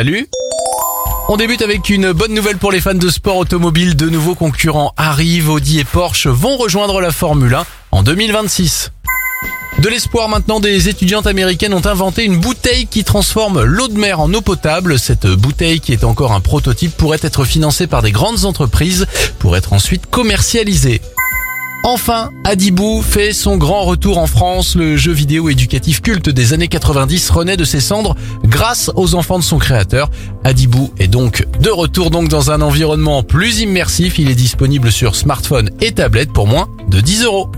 Salut on débute avec une bonne nouvelle pour les fans de sport automobile. De nouveaux concurrents arrivent. Audi et Porsche vont rejoindre la Formule 1 en 2026. De l'espoir maintenant, des étudiantes américaines ont inventé une bouteille qui transforme l'eau de mer en eau potable. Cette bouteille qui est encore un prototype pourrait être financée par des grandes entreprises pour être ensuite commercialisée. Enfin, Adibou fait son grand retour en France. Le jeu vidéo éducatif culte des années 90 renaît de ses cendres grâce aux enfants de son créateur. Adibou est donc de retour donc dans un environnement plus immersif. Il est disponible sur smartphone et tablette pour moins de 10 euros.